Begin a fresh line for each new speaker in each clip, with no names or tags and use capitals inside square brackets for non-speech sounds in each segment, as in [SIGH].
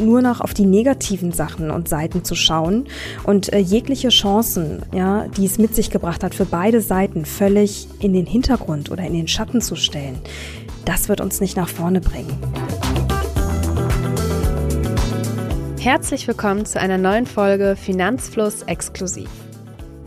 nur noch auf die negativen Sachen und Seiten zu schauen und äh, jegliche Chancen, ja, die es mit sich gebracht hat, für beide Seiten völlig in den Hintergrund oder in den Schatten zu stellen, das wird uns nicht nach vorne bringen.
Herzlich willkommen zu einer neuen Folge Finanzfluss exklusiv.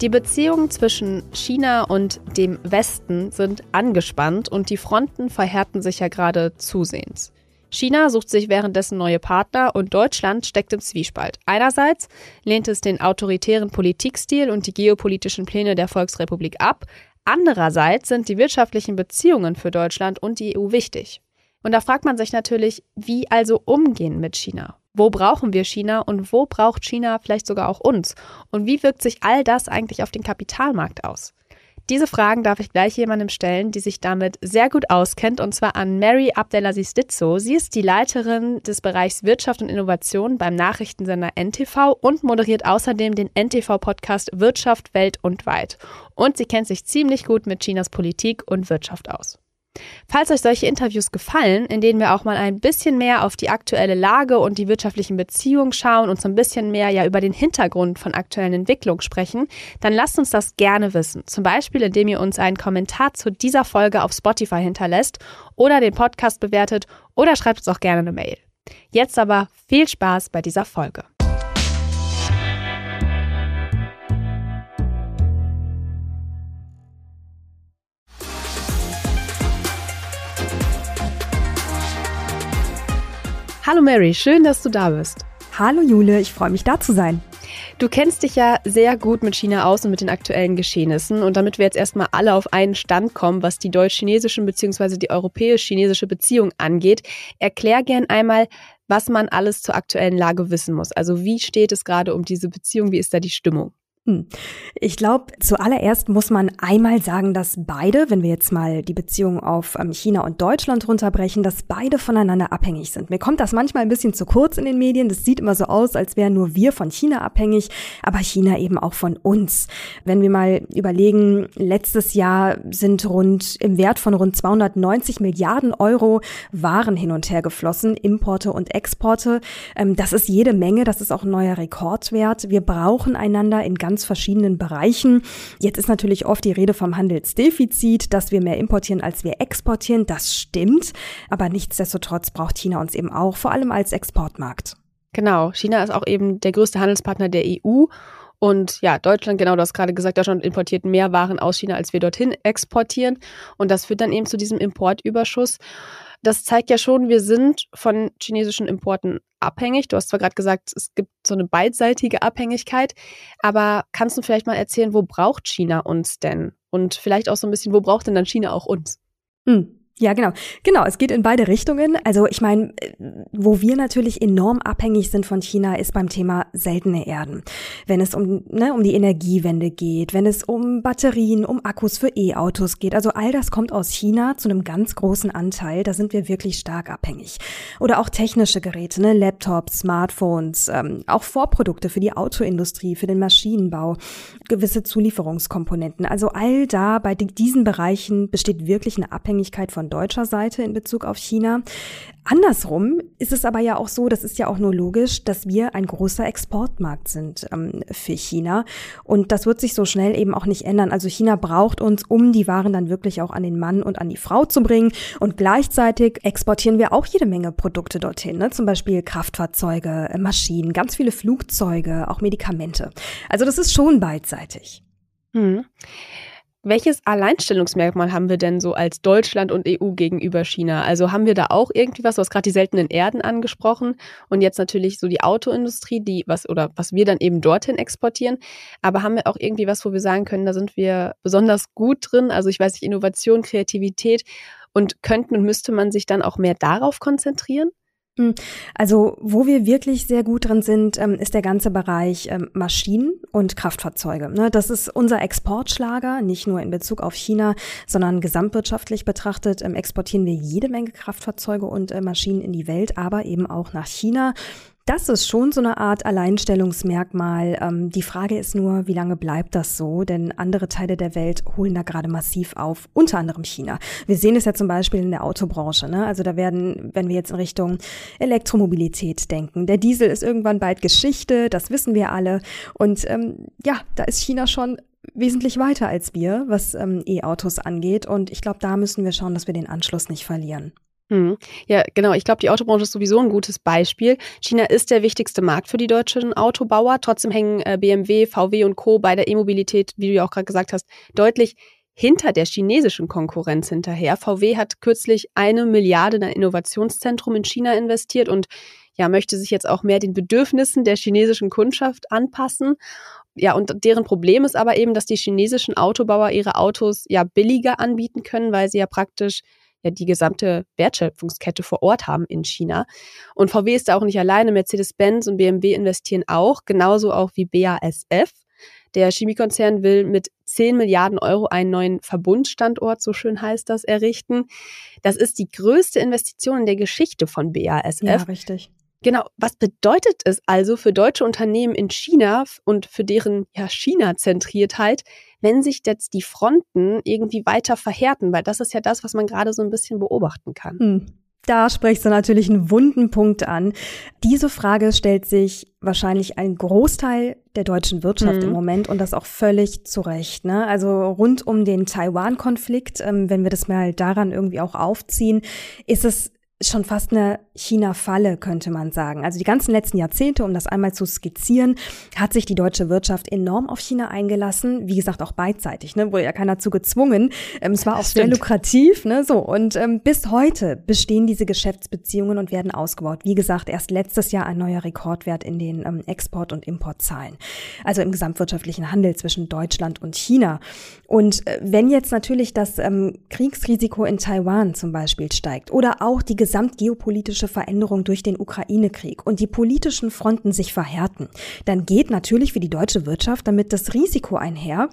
Die Beziehungen zwischen China und dem Westen sind angespannt und die Fronten verhärten sich ja gerade zusehends. China sucht sich währenddessen neue Partner und Deutschland steckt im Zwiespalt. Einerseits lehnt es den autoritären Politikstil und die geopolitischen Pläne der Volksrepublik ab, andererseits sind die wirtschaftlichen Beziehungen für Deutschland und die EU wichtig. Und da fragt man sich natürlich, wie also umgehen mit China? Wo brauchen wir China und wo braucht China vielleicht sogar auch uns? Und wie wirkt sich all das eigentlich auf den Kapitalmarkt aus? Diese Fragen darf ich gleich jemandem stellen, die sich damit sehr gut auskennt, und zwar an Mary Abdelaziz Ditzo. Sie ist die Leiterin des Bereichs Wirtschaft und Innovation beim Nachrichtensender NTV und moderiert außerdem den NTV-Podcast Wirtschaft, Welt und Weit. Und sie kennt sich ziemlich gut mit Chinas Politik und Wirtschaft aus. Falls euch solche Interviews gefallen, in denen wir auch mal ein bisschen mehr auf die aktuelle Lage und die wirtschaftlichen Beziehungen schauen und so ein bisschen mehr ja über den Hintergrund von aktuellen Entwicklungen sprechen, dann lasst uns das gerne wissen. Zum Beispiel, indem ihr uns einen Kommentar zu dieser Folge auf Spotify hinterlässt oder den Podcast bewertet oder schreibt uns auch gerne eine Mail. Jetzt aber viel Spaß bei dieser Folge. Hallo Mary, schön, dass du da bist.
Hallo Jule, ich freue mich da zu sein.
Du kennst dich ja sehr gut mit China aus und mit den aktuellen Geschehnissen. Und damit wir jetzt erstmal alle auf einen Stand kommen, was die deutsch-chinesischen bzw. die europäisch-chinesische Beziehung angeht, erklär gern einmal, was man alles zur aktuellen Lage wissen muss. Also wie steht es gerade um diese Beziehung? Wie ist da die Stimmung?
Hm. Ich glaube, zuallererst muss man einmal sagen, dass beide, wenn wir jetzt mal die Beziehung auf ähm, China und Deutschland runterbrechen, dass beide voneinander abhängig sind. Mir kommt das manchmal ein bisschen zu kurz in den Medien. Das sieht immer so aus, als wären nur wir von China abhängig, aber China eben auch von uns. Wenn wir mal überlegen, letztes Jahr sind rund im Wert von rund 290 Milliarden Euro Waren hin und her geflossen, Importe und Exporte. Ähm, das ist jede Menge. Das ist auch ein neuer Rekordwert. Wir brauchen einander in ganz ganz verschiedenen Bereichen. Jetzt ist natürlich oft die Rede vom Handelsdefizit, dass wir mehr importieren, als wir exportieren. Das stimmt. Aber nichtsdestotrotz braucht China uns eben auch, vor allem als Exportmarkt.
Genau. China ist auch eben der größte Handelspartner der EU. Und ja, Deutschland, genau, du hast gerade gesagt, Deutschland importiert mehr Waren aus China, als wir dorthin exportieren. Und das führt dann eben zu diesem Importüberschuss das zeigt ja schon, wir sind von chinesischen Importen abhängig. Du hast zwar gerade gesagt, es gibt so eine beidseitige Abhängigkeit, aber kannst du vielleicht mal erzählen, wo braucht China uns denn? Und vielleicht auch so ein bisschen, wo braucht denn dann China auch uns?
Hm. Ja, genau. Genau, es geht in beide Richtungen. Also ich meine, wo wir natürlich enorm abhängig sind von China, ist beim Thema seltene Erden. Wenn es um, ne, um die Energiewende geht, wenn es um Batterien, um Akkus für E-Autos geht. Also all das kommt aus China zu einem ganz großen Anteil. Da sind wir wirklich stark abhängig. Oder auch technische Geräte, ne, Laptops, Smartphones, ähm, auch Vorprodukte für die Autoindustrie, für den Maschinenbau, gewisse Zulieferungskomponenten. Also all da bei diesen Bereichen besteht wirklich eine Abhängigkeit von von deutscher Seite in Bezug auf China. Andersrum ist es aber ja auch so, das ist ja auch nur logisch, dass wir ein großer Exportmarkt sind ähm, für China. Und das wird sich so schnell eben auch nicht ändern. Also China braucht uns, um die Waren dann wirklich auch an den Mann und an die Frau zu bringen. Und gleichzeitig exportieren wir auch jede Menge Produkte dorthin. Ne? Zum Beispiel Kraftfahrzeuge, äh, Maschinen, ganz viele Flugzeuge, auch Medikamente. Also das ist schon beidseitig.
Hm. Welches Alleinstellungsmerkmal haben wir denn so als Deutschland und EU gegenüber China? Also haben wir da auch irgendwie was, du hast gerade die seltenen Erden angesprochen und jetzt natürlich so die Autoindustrie, die was oder was wir dann eben dorthin exportieren. Aber haben wir auch irgendwie was, wo wir sagen können, da sind wir besonders gut drin? Also ich weiß nicht, Innovation, Kreativität und könnten und müsste man sich dann auch mehr darauf konzentrieren?
Hm. Also, wo wir wirklich sehr gut drin sind, ähm, ist der ganze Bereich ähm, Maschinen und Kraftfahrzeuge. Ne? Das ist unser Exportschlager, nicht nur in Bezug auf China, sondern gesamtwirtschaftlich betrachtet ähm, exportieren wir jede Menge Kraftfahrzeuge und äh, Maschinen in die Welt, aber eben auch nach China. Das ist schon so eine Art Alleinstellungsmerkmal. Ähm, die Frage ist nur, wie lange bleibt das so? Denn andere Teile der Welt holen da gerade massiv auf, unter anderem China. Wir sehen es ja zum Beispiel in der Autobranche. Ne? Also da werden, wenn wir jetzt in Richtung Elektromobilität denken, der Diesel ist irgendwann bald Geschichte, das wissen wir alle. Und ähm, ja, da ist China schon wesentlich weiter als wir, was ähm, E-Autos angeht. Und ich glaube, da müssen wir schauen, dass wir den Anschluss nicht verlieren.
Hm. Ja, genau. Ich glaube, die Autobranche ist sowieso ein gutes Beispiel. China ist der wichtigste Markt für die deutschen Autobauer. Trotzdem hängen äh, BMW, VW und Co. bei der E-Mobilität, wie du ja auch gerade gesagt hast, deutlich hinter der chinesischen Konkurrenz hinterher. VW hat kürzlich eine Milliarde in ein Innovationszentrum in China investiert und ja, möchte sich jetzt auch mehr den Bedürfnissen der chinesischen Kundschaft anpassen. Ja, und deren Problem ist aber eben, dass die chinesischen Autobauer ihre Autos ja billiger anbieten können, weil sie ja praktisch ja die gesamte Wertschöpfungskette vor Ort haben in China. Und VW ist da auch nicht alleine. Mercedes-Benz und BMW investieren auch, genauso auch wie BASF. Der Chemiekonzern will mit 10 Milliarden Euro einen neuen Verbundstandort, so schön heißt das, errichten. Das ist die größte Investition in der Geschichte von BASF.
Ja, richtig.
Genau, was bedeutet es also für deutsche Unternehmen in China und für deren ja, China-Zentriertheit, wenn sich jetzt die Fronten irgendwie weiter verhärten? Weil das ist ja das, was man gerade so ein bisschen beobachten kann. Hm.
Da sprichst du natürlich einen wunden Punkt an. Diese Frage stellt sich wahrscheinlich ein Großteil der deutschen Wirtschaft mhm. im Moment und das auch völlig zu Recht. Ne? Also rund um den Taiwan-Konflikt, ähm, wenn wir das mal daran irgendwie auch aufziehen, ist es schon fast eine China-Falle, könnte man sagen. Also die ganzen letzten Jahrzehnte, um das einmal zu skizzieren, hat sich die deutsche Wirtschaft enorm auf China eingelassen. Wie gesagt, auch beidseitig, ne? wurde ja keiner zu gezwungen. Ähm, es war auch sehr lukrativ, ne? So. Und ähm, bis heute bestehen diese Geschäftsbeziehungen und werden ausgebaut. Wie gesagt, erst letztes Jahr ein neuer Rekordwert in den ähm, Export- und Importzahlen. Also im gesamtwirtschaftlichen Handel zwischen Deutschland und China. Und äh, wenn jetzt natürlich das ähm, Kriegsrisiko in Taiwan zum Beispiel steigt oder auch die gesamtgeopolitische Veränderung durch den Ukraine-Krieg und die politischen Fronten sich verhärten, dann geht natürlich für die deutsche Wirtschaft damit das Risiko einher,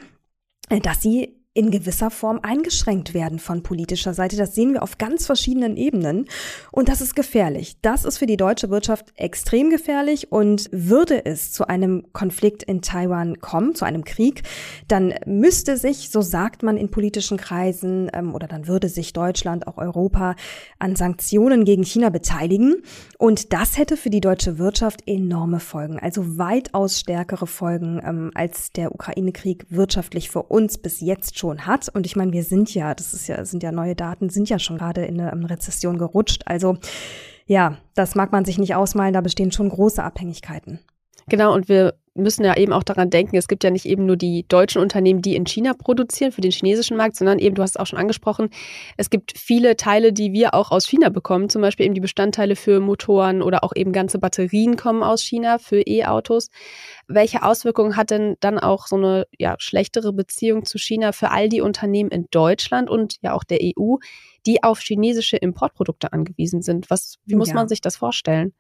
äh, dass sie in gewisser Form eingeschränkt werden von politischer Seite. Das sehen wir auf ganz verschiedenen Ebenen. Und das ist gefährlich. Das ist für die deutsche Wirtschaft extrem gefährlich. Und würde es zu einem Konflikt in Taiwan kommen, zu einem Krieg, dann müsste sich, so sagt man in politischen Kreisen, ähm, oder dann würde sich Deutschland, auch Europa, an Sanktionen gegen China beteiligen. Und das hätte für die deutsche Wirtschaft enorme Folgen. Also weitaus stärkere Folgen, ähm, als der Ukraine-Krieg wirtschaftlich für uns bis jetzt schon hat. Und ich meine, wir sind ja, das ist ja, sind ja neue Daten, sind ja schon gerade in eine, Rezession gerutscht. Also ja, das mag man sich nicht ausmalen, da bestehen schon große Abhängigkeiten.
Genau, und wir müssen ja eben auch daran denken, es gibt ja nicht eben nur die deutschen Unternehmen, die in China produzieren für den chinesischen Markt, sondern eben, du hast es auch schon angesprochen, es gibt viele Teile, die wir auch aus China bekommen, zum Beispiel eben die Bestandteile für Motoren oder auch eben ganze Batterien kommen aus China für E-Autos. Welche Auswirkungen hat denn dann auch so eine ja, schlechtere Beziehung zu China für all die Unternehmen in Deutschland und ja auch der EU, die auf chinesische Importprodukte angewiesen sind. Was, wie muss ja. man sich das vorstellen?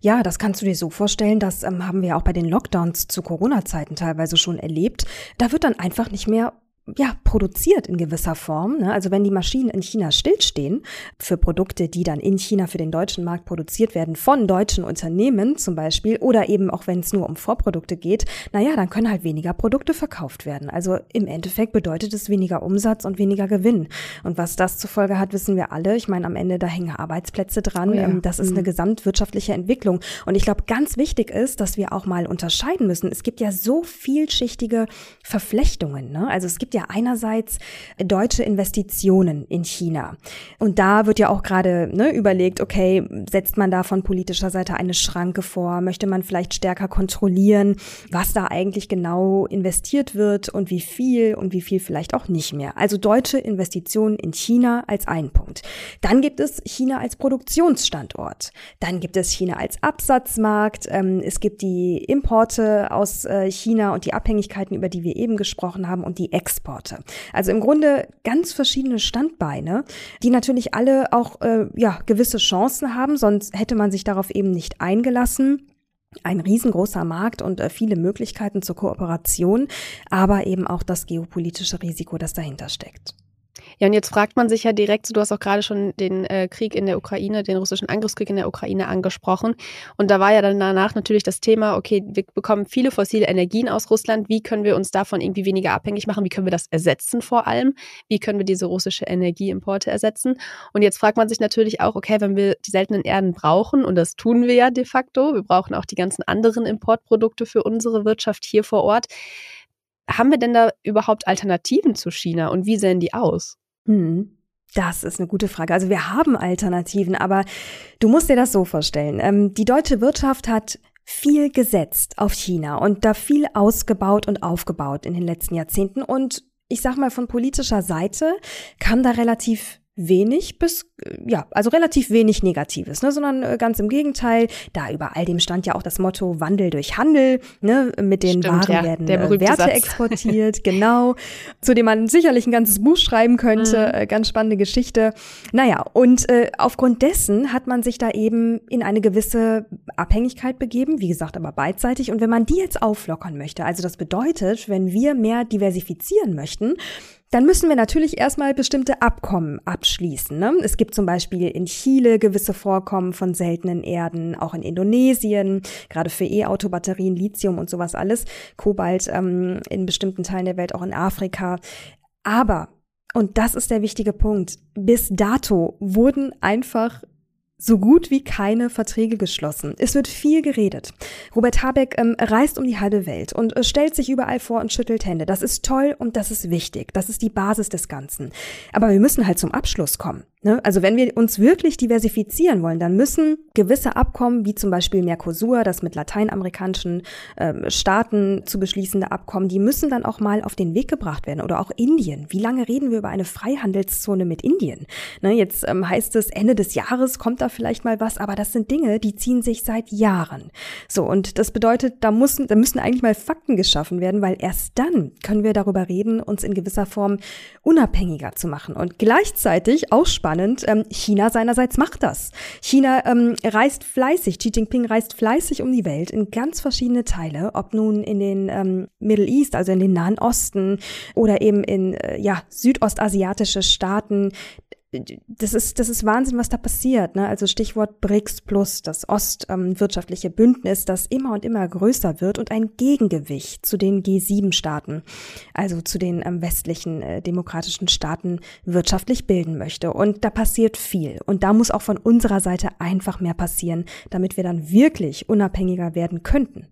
Ja, das kannst du dir so vorstellen. Das ähm, haben wir auch bei den Lockdowns zu Corona-Zeiten teilweise schon erlebt. Da wird dann einfach nicht mehr ja, produziert in gewisser Form. Ne? Also wenn die Maschinen in China stillstehen für Produkte, die dann in China für den deutschen Markt produziert werden, von deutschen Unternehmen zum Beispiel, oder eben auch wenn es nur um Vorprodukte geht, naja, dann können halt weniger Produkte verkauft werden. Also im Endeffekt bedeutet es weniger Umsatz und weniger Gewinn. Und was das zur Folge hat, wissen wir alle. Ich meine, am Ende, da hängen Arbeitsplätze dran. Oh ja. Ähm, das ist eine mhm. gesamtwirtschaftliche Entwicklung. Und ich glaube, ganz wichtig ist, dass wir auch mal unterscheiden müssen. Es gibt ja so vielschichtige Verflechtungen. Ne? Also es gibt ja ja einerseits deutsche Investitionen in China. Und da wird ja auch gerade ne, überlegt, okay, setzt man da von politischer Seite eine Schranke vor? Möchte man vielleicht stärker kontrollieren, was da eigentlich genau investiert wird und wie viel und wie viel vielleicht auch nicht mehr? Also deutsche Investitionen in China als ein Punkt. Dann gibt es China als Produktionsstandort. Dann gibt es China als Absatzmarkt. Ähm, es gibt die Importe aus äh, China und die Abhängigkeiten, über die wir eben gesprochen haben und die Exporte. Exporte. Also im Grunde ganz verschiedene Standbeine, die natürlich alle auch äh, ja, gewisse Chancen haben, sonst hätte man sich darauf eben nicht eingelassen ein riesengroßer Markt und äh, viele Möglichkeiten zur Kooperation, aber eben auch das geopolitische Risiko, das dahinter steckt.
Ja, und jetzt fragt man sich ja direkt, du hast auch gerade schon den äh, Krieg in der Ukraine, den russischen Angriffskrieg in der Ukraine angesprochen. Und da war ja dann danach natürlich das Thema, okay, wir bekommen viele fossile Energien aus Russland. Wie können wir uns davon irgendwie weniger abhängig machen? Wie können wir das ersetzen vor allem? Wie können wir diese russische Energieimporte ersetzen? Und jetzt fragt man sich natürlich auch, okay, wenn wir die seltenen Erden brauchen, und das tun wir ja de facto, wir brauchen auch die ganzen anderen Importprodukte für unsere Wirtschaft hier vor Ort haben wir denn da überhaupt Alternativen zu China und wie sehen die aus?
Hm. Das ist eine gute Frage. Also wir haben Alternativen, aber du musst dir das so vorstellen. Ähm, die deutsche Wirtschaft hat viel gesetzt auf China und da viel ausgebaut und aufgebaut in den letzten Jahrzehnten. Und ich sag mal, von politischer Seite kam da relativ wenig bis, äh, ja, also relativ wenig Negatives, ne, sondern äh, ganz im Gegenteil, da über all dem stand ja auch das Motto Wandel durch Handel, ne, mit den Stimmt, Waren ja, werden äh, Werte Satz. exportiert, [LAUGHS] genau, zu dem man sicherlich ein ganzes Buch schreiben könnte, mhm. ganz spannende Geschichte. Naja, und äh, aufgrund dessen hat man sich da eben in eine gewisse Abhängigkeit begeben, wie gesagt, aber beidseitig. Und wenn man die jetzt auflockern möchte, also das bedeutet, wenn wir mehr diversifizieren möchten, dann müssen wir natürlich erstmal bestimmte Abkommen abschließen. Ne? Es gibt zum Beispiel in Chile gewisse Vorkommen von seltenen Erden, auch in Indonesien, gerade für E-Auto-Batterien, Lithium und sowas alles, Kobalt ähm, in bestimmten Teilen der Welt, auch in Afrika. Aber, und das ist der wichtige Punkt, bis dato wurden einfach so gut wie keine Verträge geschlossen. Es wird viel geredet. Robert Habeck ähm, reist um die halbe Welt und äh, stellt sich überall vor und schüttelt Hände. Das ist toll und das ist wichtig. Das ist die Basis des Ganzen. Aber wir müssen halt zum Abschluss kommen. Ne? Also wenn wir uns wirklich diversifizieren wollen, dann müssen gewisse Abkommen, wie zum Beispiel Mercosur, das mit lateinamerikanischen ähm, Staaten zu beschließende Abkommen, die müssen dann auch mal auf den Weg gebracht werden. Oder auch Indien. Wie lange reden wir über eine Freihandelszone mit Indien? Ne, jetzt ähm, heißt es, Ende des Jahres kommt da vielleicht mal was, aber das sind Dinge, die ziehen sich seit Jahren. So, und das bedeutet, da müssen, da müssen eigentlich mal Fakten geschaffen werden, weil erst dann können wir darüber reden, uns in gewisser Form unabhängiger zu machen. Und gleichzeitig auch spannend, ähm, China seinerseits macht das. China ähm, reist fleißig, Xi Jinping reist fleißig um die Welt in ganz verschiedene Teile, ob nun in den ähm, Middle East, also in den Nahen Osten oder eben in äh, ja, südostasiatische Staaten das ist, das ist Wahnsinn, was da passiert. Ne? Also Stichwort BRICS plus, das ostwirtschaftliche ähm, Bündnis, das immer und immer größer wird und ein Gegengewicht zu den G7-Staaten, also zu den ähm, westlichen äh, demokratischen Staaten wirtschaftlich bilden möchte. Und da passiert viel. Und da muss auch von unserer Seite einfach mehr passieren, damit wir dann wirklich unabhängiger werden könnten.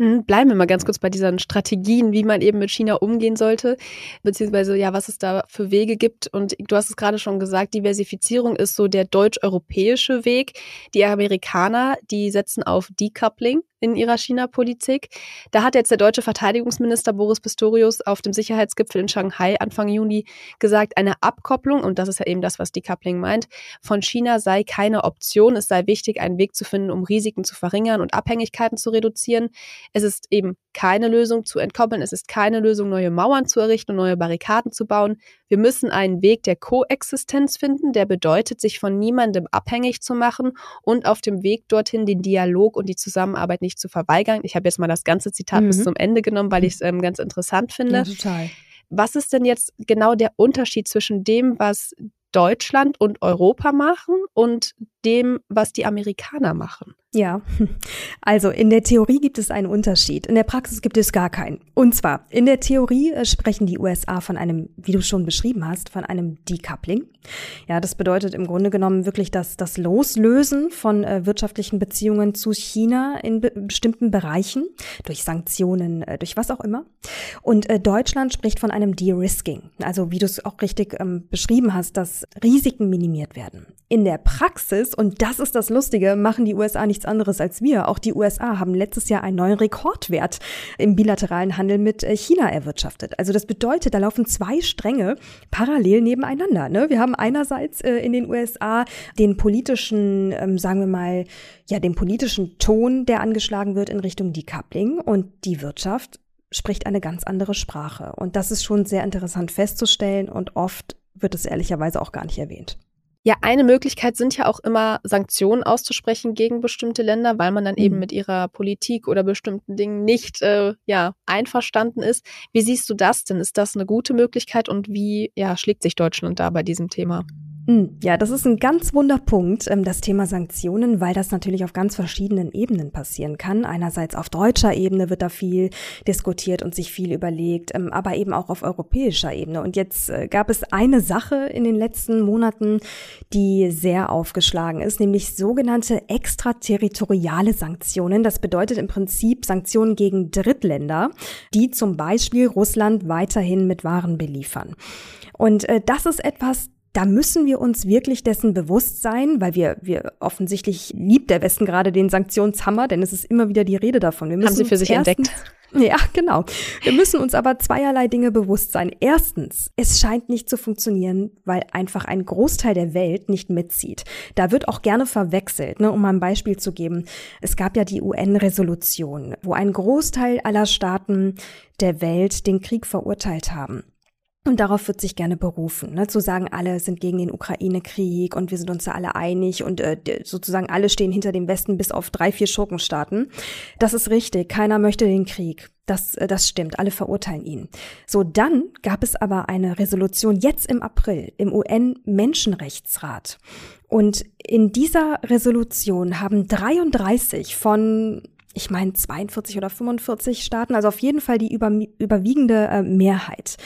Hm, bleiben wir mal ganz kurz bei diesen Strategien, wie man eben mit China umgehen sollte, beziehungsweise ja, was es da für Wege gibt. Und du hast es gerade schon gesagt, Diversifizierung ist so der deutsch-europäische Weg. Die Amerikaner, die setzen auf Decoupling in ihrer China-Politik. Da hat jetzt der deutsche Verteidigungsminister Boris Pistorius auf dem Sicherheitsgipfel in Shanghai Anfang Juni gesagt, eine Abkopplung, und das ist ja eben das, was Decoupling meint, von China sei keine Option. Es sei wichtig, einen Weg zu finden, um Risiken zu verringern und Abhängigkeiten zu reduzieren. Es ist eben keine Lösung zu entkoppeln. Es ist keine Lösung, neue Mauern zu errichten und neue Barrikaden zu bauen. Wir müssen einen Weg der Koexistenz finden, der bedeutet, sich von niemandem abhängig zu machen und auf dem Weg dorthin den Dialog und die Zusammenarbeit nicht zu verweigern. Ich habe jetzt mal das ganze Zitat mhm. bis zum Ende genommen, weil ich es ähm, ganz interessant finde. Ja, total. Was ist denn jetzt genau der Unterschied zwischen dem, was Deutschland und Europa machen und dem, was die Amerikaner machen?
Ja, [LAUGHS] also in der Theorie gibt es einen Unterschied, in der Praxis gibt es gar keinen. Und zwar, in der Theorie äh, sprechen die USA von einem, wie du schon beschrieben hast, von einem Decoupling. Ja, das bedeutet im Grunde genommen wirklich das, das Loslösen von äh, wirtschaftlichen Beziehungen zu China in be bestimmten Bereichen, durch Sanktionen, äh, durch was auch immer. Und äh, Deutschland spricht von einem De-Risking, also wie du es auch richtig ähm, beschrieben hast, dass Risiken minimiert werden. In der Praxis, und das ist das Lustige, machen die USA nichts anderes als wir. Auch die USA haben letztes Jahr einen neuen Rekordwert im bilateralen Handel mit äh, China erwirtschaftet. Also das bedeutet, da laufen zwei Stränge parallel nebeneinander. Ne? Wir haben einerseits äh, in den USA den politischen, ähm, sagen wir mal, ja, den politischen Ton, der angeschlagen wird in Richtung Decoupling und die Wirtschaft spricht eine ganz andere Sprache. Und das ist schon sehr interessant festzustellen und oft wird es ehrlicherweise auch gar nicht erwähnt.
Ja, eine Möglichkeit sind ja auch immer Sanktionen auszusprechen gegen bestimmte Länder, weil man dann mhm. eben mit ihrer Politik oder bestimmten Dingen nicht äh, ja, einverstanden ist. Wie siehst du das denn? Ist das eine gute Möglichkeit und wie ja, schlägt sich Deutschland da bei diesem Thema?
Hm, ja, das ist ein ganz wunder Punkt, ähm, das Thema Sanktionen, weil das natürlich auf ganz verschiedenen Ebenen passieren kann. Einerseits auf deutscher Ebene wird da viel diskutiert und sich viel überlegt, ähm, aber eben auch auf europäischer Ebene. Und jetzt äh, gab es eine Sache in den letzten Monaten, die sehr aufgeschlagen ist, nämlich sogenannte extraterritoriale Sanktionen. Das bedeutet im Prinzip Sanktionen gegen Drittländer, die zum Beispiel Russland weiterhin mit Waren beliefern. Und äh, das ist etwas, da müssen wir uns wirklich dessen bewusst sein, weil wir, wir offensichtlich liebt der Westen gerade den Sanktionshammer, denn es ist immer wieder die Rede davon. Wir
müssen Haben sie für sich erstens, entdeckt.
Ja, genau. Wir müssen uns aber zweierlei Dinge bewusst sein. Erstens, es scheint nicht zu funktionieren, weil einfach ein Großteil der Welt nicht mitzieht. Da wird auch gerne verwechselt, ne, um mal ein Beispiel zu geben. Es gab ja die UN-Resolution, wo ein Großteil aller Staaten der Welt den Krieg verurteilt haben. Und darauf wird sich gerne berufen, ne? zu sagen, alle sind gegen den Ukraine-Krieg und wir sind uns da alle einig und äh, sozusagen alle stehen hinter dem Westen bis auf drei, vier Schurkenstaaten. Das ist richtig, keiner möchte den Krieg. Das, äh, das stimmt, alle verurteilen ihn. So, dann gab es aber eine Resolution jetzt im April im UN-Menschenrechtsrat. Und in dieser Resolution haben 33 von ich meine 42 oder 45 Staaten, also auf jeden Fall die über, überwiegende äh, Mehrheit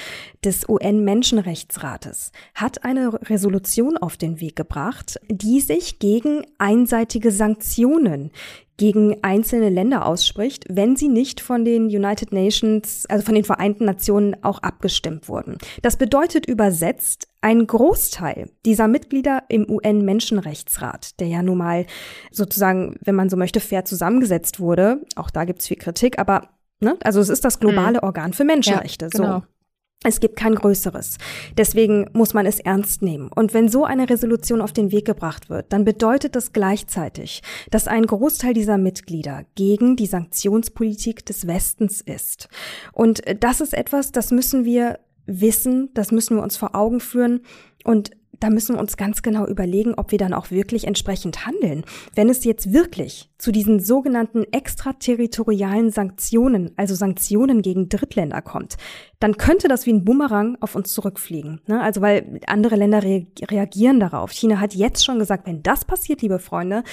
des UN-Menschenrechtsrates hat eine Resolution auf den Weg gebracht, die sich gegen einseitige Sanktionen gegen einzelne Länder ausspricht, wenn sie nicht von den United Nations, also von den Vereinten Nationen auch abgestimmt wurden. Das bedeutet übersetzt, ein Großteil dieser Mitglieder im UN-Menschenrechtsrat, der ja nun mal sozusagen, wenn man so möchte, fair zusammengesetzt wurde, auch da gibt's viel Kritik, aber ne, also es ist das globale mhm. Organ für Menschenrechte. Ja, genau. So. Es gibt kein größeres. Deswegen muss man es ernst nehmen. Und wenn so eine Resolution auf den Weg gebracht wird, dann bedeutet das gleichzeitig, dass ein Großteil dieser Mitglieder gegen die Sanktionspolitik des Westens ist. Und das ist etwas, das müssen wir wissen, das müssen wir uns vor Augen führen. Und da müssen wir uns ganz genau überlegen, ob wir dann auch wirklich entsprechend handeln. Wenn es jetzt wirklich zu diesen sogenannten extraterritorialen Sanktionen, also Sanktionen gegen Drittländer kommt, dann könnte das wie ein Bumerang auf uns zurückfliegen. Ne? Also weil andere Länder re reagieren darauf. China hat jetzt schon gesagt, wenn das passiert, liebe Freunde,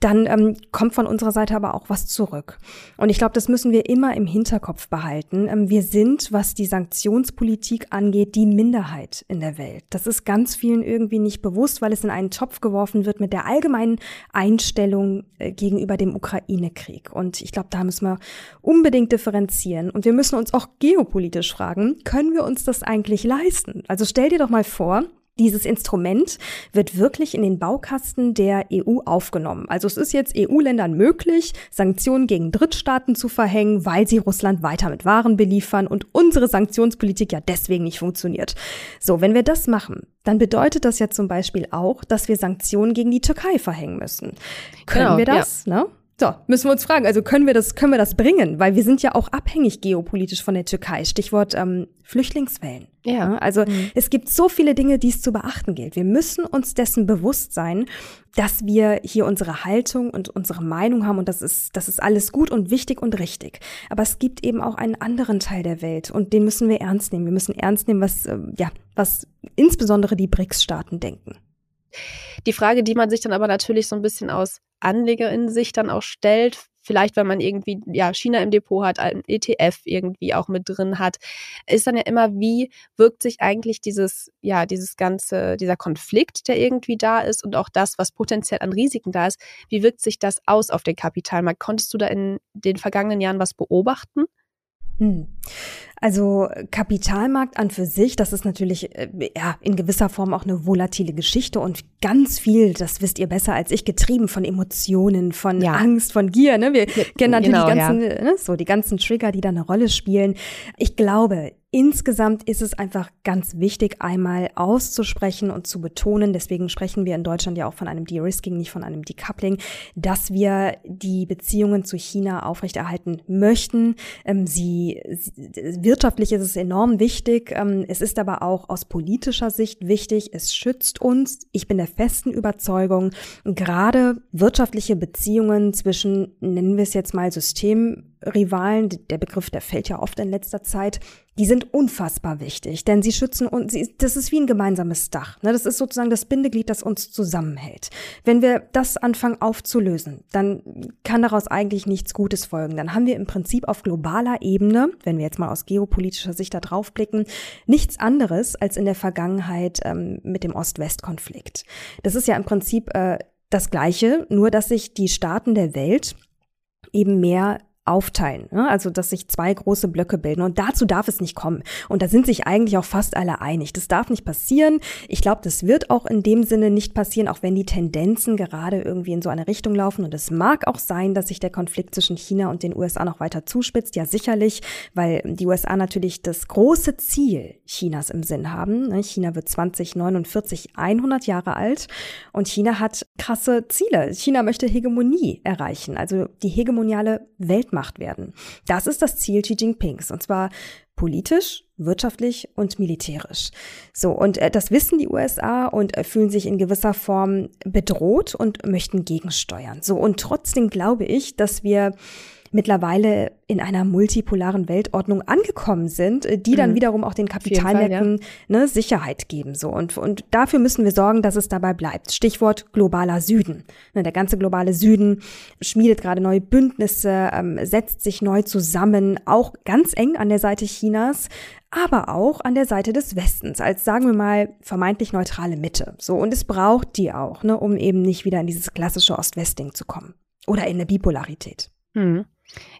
dann ähm, kommt von unserer Seite aber auch was zurück. Und ich glaube, das müssen wir immer im Hinterkopf behalten. Ähm, wir sind, was die Sanktionspolitik angeht, die Minderheit in der Welt. Das ist ganz vielen irgendwie nicht bewusst, weil es in einen Topf geworfen wird mit der allgemeinen Einstellung äh, gegenüber gegenüber dem Ukraine-Krieg. Und ich glaube, da müssen wir unbedingt differenzieren. Und wir müssen uns auch geopolitisch fragen, können wir uns das eigentlich leisten? Also stell dir doch mal vor, dieses Instrument wird wirklich in den Baukasten der EU aufgenommen. Also es ist jetzt EU-Ländern möglich, Sanktionen gegen Drittstaaten zu verhängen, weil sie Russland weiter mit Waren beliefern und unsere Sanktionspolitik ja deswegen nicht funktioniert. So, wenn wir das machen, dann bedeutet das ja zum Beispiel auch, dass wir Sanktionen gegen die Türkei verhängen müssen. Können genau, wir das? Ja. Ne? So, müssen wir uns fragen, also können wir das, können wir das bringen? Weil wir sind ja auch abhängig geopolitisch von der Türkei. Stichwort ähm, Flüchtlingswellen. Ja. Also mhm. es gibt so viele Dinge, die es zu beachten gilt. Wir müssen uns dessen bewusst sein, dass wir hier unsere Haltung und unsere Meinung haben und das ist, das ist alles gut und wichtig und richtig. Aber es gibt eben auch einen anderen Teil der Welt und den müssen wir ernst nehmen. Wir müssen ernst nehmen, was, äh, ja, was insbesondere die BRICS-Staaten denken.
Die Frage, die man sich dann aber natürlich so ein bisschen aus Anlegerin sich dann auch stellt, vielleicht wenn man irgendwie ja China im Depot hat, ein ETF irgendwie auch mit drin hat, ist dann ja immer, wie wirkt sich eigentlich dieses ja dieses ganze dieser Konflikt, der irgendwie da ist und auch das, was potenziell an Risiken da ist, wie wirkt sich das aus auf den Kapitalmarkt? Konntest du da in den vergangenen Jahren was beobachten?
Hm. Also Kapitalmarkt an für sich, das ist natürlich äh, ja in gewisser Form auch eine volatile Geschichte und ganz viel, das wisst ihr besser als ich, getrieben von Emotionen, von ja. Angst, von Gier. Ne? Wir kennen natürlich genau, die ganzen, ja. ne, so die ganzen Trigger, die da eine Rolle spielen. Ich glaube, insgesamt ist es einfach ganz wichtig, einmal auszusprechen und zu betonen, deswegen sprechen wir in Deutschland ja auch von einem De-Risking, nicht von einem Decoupling, dass wir die Beziehungen zu China aufrechterhalten möchten. Ähm, sie, wirtschaftlich ist es enorm wichtig. Ähm, es ist aber auch aus politischer Sicht wichtig. Es schützt uns. Ich bin der festen Überzeugung, gerade wirtschaftliche Beziehungen zwischen, nennen wir es jetzt mal Systemrivalen, der Begriff, der fällt ja oft in letzter Zeit, die sind unfassbar wichtig, denn sie schützen uns, das ist wie ein gemeinsames Dach. Ne? Das ist sozusagen das Bindeglied, das uns zusammenhält. Wenn wir das anfangen aufzulösen, dann kann daraus eigentlich nichts Gutes folgen. Dann haben wir im Prinzip auf globaler Ebene, wenn wir jetzt mal aus geopolitischer Sicht da drauf blicken, nichts anderes als in der Vergangenheit ähm, mit dem Ost-West-Konflikt. Das ist ja im Prinzip äh, das Gleiche, nur dass sich die Staaten der Welt eben mehr aufteilen. Ne? Also, dass sich zwei große Blöcke bilden. Und dazu darf es nicht kommen. Und da sind sich eigentlich auch fast alle einig. Das darf nicht passieren. Ich glaube, das wird auch in dem Sinne nicht passieren, auch wenn die Tendenzen gerade irgendwie in so eine Richtung laufen. Und es mag auch sein, dass sich der Konflikt zwischen China und den USA noch weiter zuspitzt. Ja, sicherlich, weil die USA natürlich das große Ziel Chinas im Sinn haben. Ne? China wird 2049 100 Jahre alt. Und China hat krasse Ziele. China möchte Hegemonie erreichen. Also die hegemoniale Weltmacht Weltmacht werden. Das ist das Ziel Xi Jinpings und zwar politisch, wirtschaftlich und militärisch. So, und äh, das wissen die USA und äh, fühlen sich in gewisser Form bedroht und möchten gegensteuern. So, und trotzdem glaube ich, dass wir mittlerweile in einer multipolaren Weltordnung angekommen sind, äh, die dann mhm. wiederum auch den Kapitalmärkten ja. ne, Sicherheit geben. So und und dafür müssen wir sorgen, dass es dabei bleibt. Stichwort globaler Süden. Ne, der ganze globale Süden schmiedet gerade neue Bündnisse, ähm, setzt sich neu zusammen, auch ganz eng an der Seite Chinas, aber auch an der Seite des Westens, als sagen wir mal vermeintlich neutrale Mitte. So, und es braucht die auch, ne, um eben nicht wieder in dieses klassische Ost-West-Ding zu kommen. Oder in eine Bipolarität.
Mhm.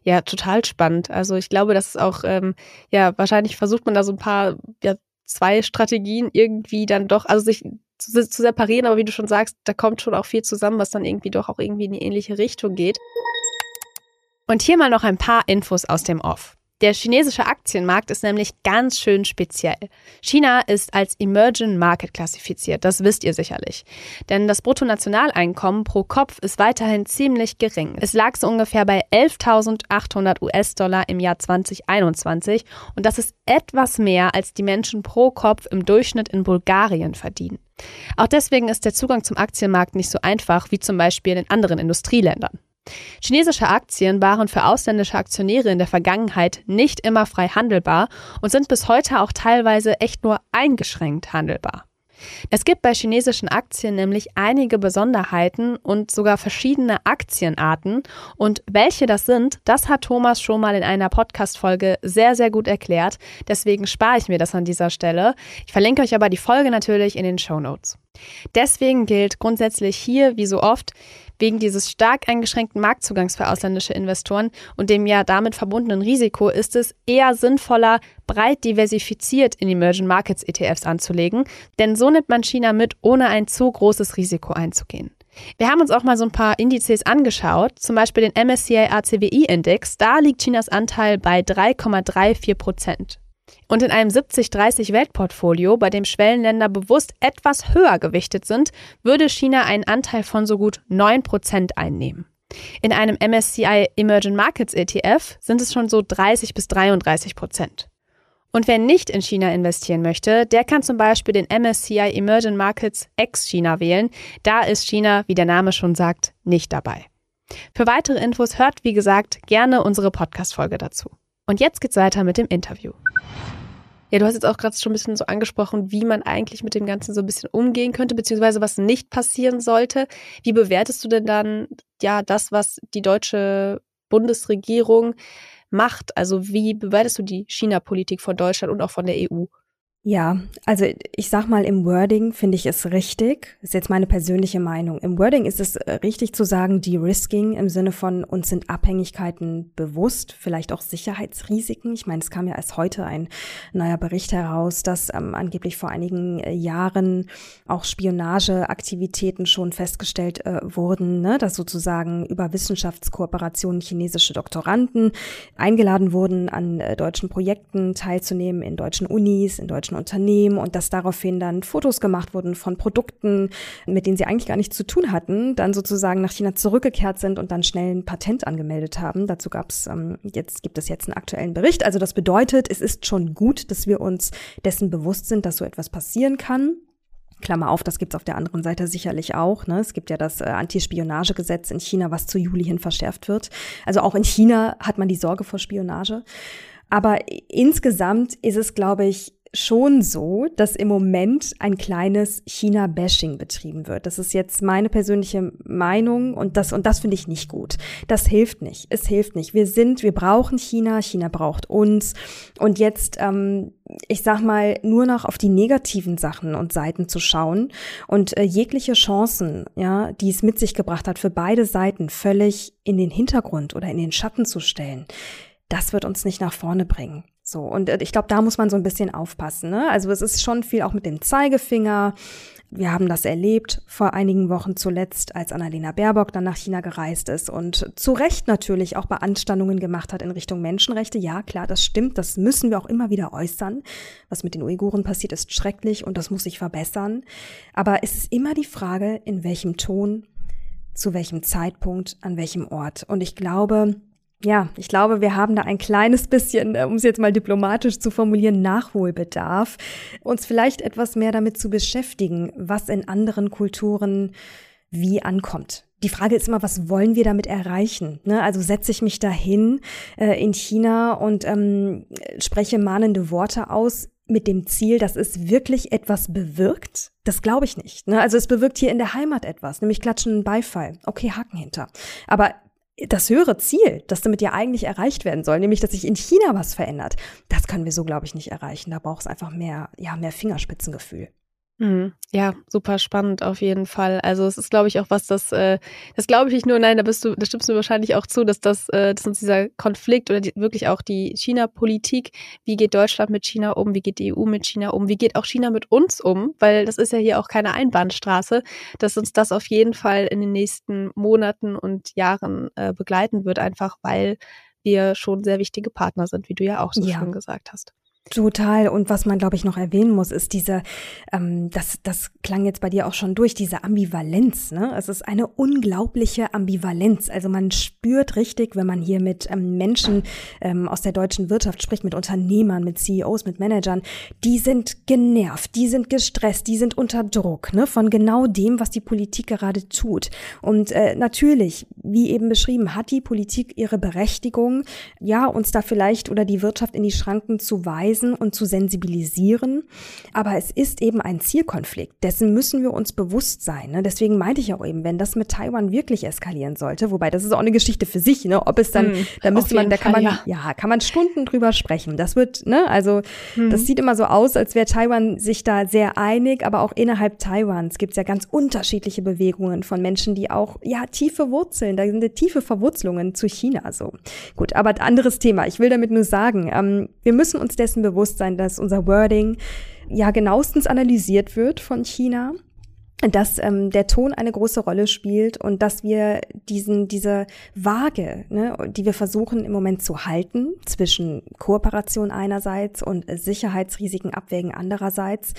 Ja, total spannend. Also ich glaube, das ist auch, ähm, ja, wahrscheinlich versucht man da so ein paar, ja, zwei Strategien irgendwie dann doch, also sich zu, zu separieren, aber wie du schon sagst, da kommt schon auch viel zusammen, was dann irgendwie doch auch irgendwie in die ähnliche Richtung geht. Und hier mal noch ein paar Infos aus dem Off. Der chinesische Aktienmarkt ist nämlich ganz schön speziell. China ist als Emerging Market klassifiziert, das wisst ihr sicherlich. Denn das Bruttonationaleinkommen pro Kopf ist weiterhin ziemlich gering. Es lag so ungefähr bei 11.800 US-Dollar im Jahr 2021 und das ist etwas mehr, als die Menschen pro Kopf im Durchschnitt in Bulgarien verdienen. Auch deswegen ist der Zugang zum Aktienmarkt nicht so einfach wie zum Beispiel in anderen Industrieländern. Chinesische Aktien waren für ausländische Aktionäre in der Vergangenheit nicht immer frei handelbar und sind bis heute auch teilweise echt nur eingeschränkt handelbar. Es gibt bei chinesischen Aktien nämlich einige Besonderheiten und sogar verschiedene Aktienarten. Und welche das sind, das hat Thomas schon mal in einer Podcast-Folge sehr, sehr gut erklärt. Deswegen spare ich mir das an dieser Stelle. Ich verlinke euch aber die Folge natürlich in den Show Notes. Deswegen gilt grundsätzlich hier, wie so oft, Wegen dieses stark eingeschränkten Marktzugangs für ausländische Investoren und dem ja damit verbundenen Risiko ist es eher sinnvoller, breit diversifiziert in Emerging Markets ETFs anzulegen, denn so nimmt man China mit, ohne ein zu großes Risiko einzugehen. Wir haben uns auch mal so ein paar Indizes angeschaut, zum Beispiel den MSCI ACWI Index. Da liegt Chinas Anteil bei 3,34 Prozent. Und in einem 70-30 Weltportfolio, bei dem Schwellenländer bewusst etwas höher gewichtet sind, würde China einen Anteil von so gut 9% einnehmen. In einem MSCI Emerging Markets ETF sind es schon so 30 bis 33 Prozent. Und wer nicht in China investieren möchte, der kann zum Beispiel den MSCI Emerging Markets ex-China wählen. Da ist China, wie der Name schon sagt, nicht dabei. Für weitere Infos hört, wie gesagt, gerne unsere Podcast-Folge dazu. Und jetzt geht's weiter mit dem Interview. Ja, du hast jetzt auch gerade schon ein bisschen so angesprochen, wie man eigentlich mit dem Ganzen so ein bisschen umgehen könnte, beziehungsweise was nicht passieren sollte. Wie bewertest du denn dann ja das, was die deutsche Bundesregierung macht? Also wie bewertest du die China-Politik von Deutschland und auch von der EU?
Ja, also ich sag mal, im Wording finde ich es richtig. ist jetzt meine persönliche Meinung. Im Wording ist es äh, richtig zu sagen, de-risking im Sinne von uns sind Abhängigkeiten bewusst, vielleicht auch Sicherheitsrisiken. Ich meine, es kam ja erst heute ein neuer Bericht heraus, dass ähm, angeblich vor einigen äh, Jahren auch Spionageaktivitäten schon festgestellt äh, wurden, ne? dass sozusagen über Wissenschaftskooperationen chinesische Doktoranden eingeladen wurden, an äh, deutschen Projekten teilzunehmen, in deutschen Unis, in deutschen deutschen Unternehmen und dass daraufhin dann Fotos gemacht wurden von Produkten, mit denen sie eigentlich gar nichts zu tun hatten, dann sozusagen nach China zurückgekehrt sind und dann schnell ein Patent angemeldet haben. Dazu gab es ähm, jetzt gibt es jetzt einen aktuellen Bericht. Also das bedeutet, es ist schon gut, dass wir uns dessen bewusst sind, dass so etwas passieren kann. Klammer auf, das gibt's auf der anderen Seite sicherlich auch. Ne? Es gibt ja das äh, Antispionagegesetz in China, was zu Juli hin verschärft wird. Also auch in China hat man die Sorge vor Spionage. Aber insgesamt ist es, glaube ich, schon so, dass im Moment ein kleines China-Bashing betrieben wird. Das ist jetzt meine persönliche Meinung und das, und das finde ich nicht gut. Das hilft nicht. Es hilft nicht. Wir sind, wir brauchen China, China braucht uns. Und jetzt, ähm, ich sag mal, nur noch auf die negativen Sachen und Seiten zu schauen und äh, jegliche Chancen, ja, die es mit sich gebracht hat, für beide Seiten völlig in den Hintergrund oder in den Schatten zu stellen, das wird uns nicht nach vorne bringen. So, und äh, ich glaube, da muss man so ein bisschen aufpassen. Ne? Also es ist schon viel auch mit dem Zeigefinger. Wir haben das erlebt vor einigen Wochen zuletzt, als Annalena Baerbock dann nach China gereist ist und zu Recht natürlich auch Beanstandungen gemacht hat in Richtung Menschenrechte. Ja, klar, das stimmt. Das müssen wir auch immer wieder äußern. Was mit den Uiguren passiert, ist schrecklich und das muss sich verbessern. Aber es ist immer die Frage, in welchem Ton, zu welchem Zeitpunkt, an welchem Ort. Und ich glaube, ja, ich glaube, wir haben da ein kleines bisschen, äh, um es jetzt mal diplomatisch zu formulieren, Nachholbedarf, uns vielleicht etwas mehr damit zu beschäftigen, was in anderen Kulturen wie ankommt. Die Frage ist immer, was wollen wir damit erreichen? Ne? Also setze ich mich dahin äh, in China und ähm, spreche mahnende Worte aus mit dem Ziel, dass es wirklich etwas bewirkt? Das glaube ich nicht. Ne? Also es bewirkt hier in der Heimat etwas, nämlich klatschenden Beifall. Okay, Haken hinter. Aber das höhere Ziel, das damit ja eigentlich erreicht werden soll, nämlich dass sich in China was verändert, das können wir so, glaube ich, nicht erreichen. Da braucht es einfach mehr, ja, mehr Fingerspitzengefühl.
Mhm. Ja, super spannend auf jeden Fall. Also es ist, glaube ich, auch was, das, äh, das glaube ich nicht nur, nein, da bist du, da stimmst du wahrscheinlich auch zu, dass das, äh, dass uns dieser Konflikt oder die, wirklich auch die China-Politik, wie geht Deutschland mit China um, wie geht die EU mit China um, wie geht auch China mit uns um, weil das ist ja hier auch keine Einbahnstraße, dass uns das auf jeden Fall in den nächsten Monaten und Jahren äh, begleiten wird, einfach weil wir schon sehr wichtige Partner sind, wie du ja auch so ja. schön gesagt hast.
Total. Und was man, glaube ich, noch erwähnen muss, ist diese, ähm, das, das klang jetzt bei dir auch schon durch, diese Ambivalenz. Ne? Es ist eine unglaubliche Ambivalenz. Also man spürt richtig, wenn man hier mit ähm, Menschen ähm, aus der deutschen Wirtschaft spricht, mit Unternehmern, mit CEOs, mit Managern, die sind genervt, die sind gestresst, die sind unter Druck ne? von genau dem, was die Politik gerade tut. Und äh, natürlich, wie eben beschrieben, hat die Politik ihre Berechtigung, ja, uns da vielleicht oder die Wirtschaft in die Schranken zu weisen weisen und zu sensibilisieren. Aber es ist eben ein Zielkonflikt. Dessen müssen wir uns bewusst sein. Ne? Deswegen meinte ich auch eben, wenn das mit Taiwan wirklich eskalieren sollte, wobei das ist auch eine Geschichte für sich, ne? Ob es dann, hm, da müsste man, da kann Fall, man, ja. ja. kann man Stunden drüber sprechen. Das wird, ne, also hm. das sieht immer so aus, als wäre Taiwan sich da sehr einig, aber auch innerhalb Taiwans gibt es ja ganz unterschiedliche Bewegungen von Menschen, die auch, ja, tiefe Wurzeln, da sind tiefe Verwurzelungen zu China so. Gut, aber anderes Thema. Ich will damit nur sagen, ähm, wir müssen uns dessen Bewusstsein, dass unser Wording ja genauestens analysiert wird von China dass ähm, der Ton eine große Rolle spielt und dass wir diesen diese Waage, ne, die wir versuchen im Moment zu halten zwischen Kooperation einerseits und Sicherheitsrisiken abwägen andererseits,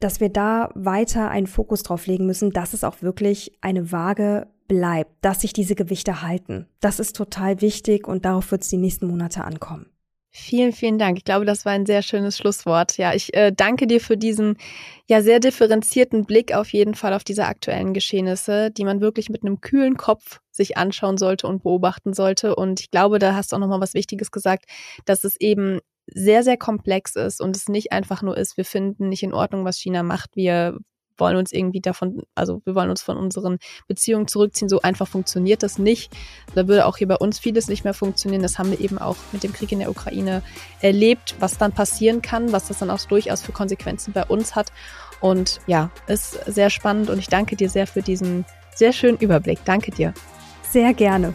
dass wir da weiter einen Fokus drauf legen müssen, dass es auch wirklich eine Waage bleibt, dass sich diese Gewichte halten. Das ist total wichtig und darauf wird es die nächsten Monate ankommen.
Vielen, vielen Dank. Ich glaube, das war ein sehr schönes Schlusswort. Ja, ich äh, danke dir für diesen ja sehr differenzierten Blick auf jeden Fall auf diese aktuellen Geschehnisse, die man wirklich mit einem kühlen Kopf sich anschauen sollte und beobachten sollte. Und ich glaube, da hast du auch nochmal was Wichtiges gesagt, dass es eben sehr, sehr komplex ist und es nicht einfach nur ist, wir finden nicht in Ordnung, was China macht, wir wollen uns irgendwie davon, also wir wollen uns von unseren Beziehungen zurückziehen. So einfach funktioniert das nicht. Da würde auch hier bei uns vieles nicht mehr funktionieren. Das haben wir eben auch mit dem Krieg in der Ukraine erlebt, was dann passieren kann, was das dann auch durchaus für Konsequenzen bei uns hat. Und ja, ist sehr spannend und ich danke dir sehr für diesen sehr schönen Überblick. Danke dir.
Sehr gerne.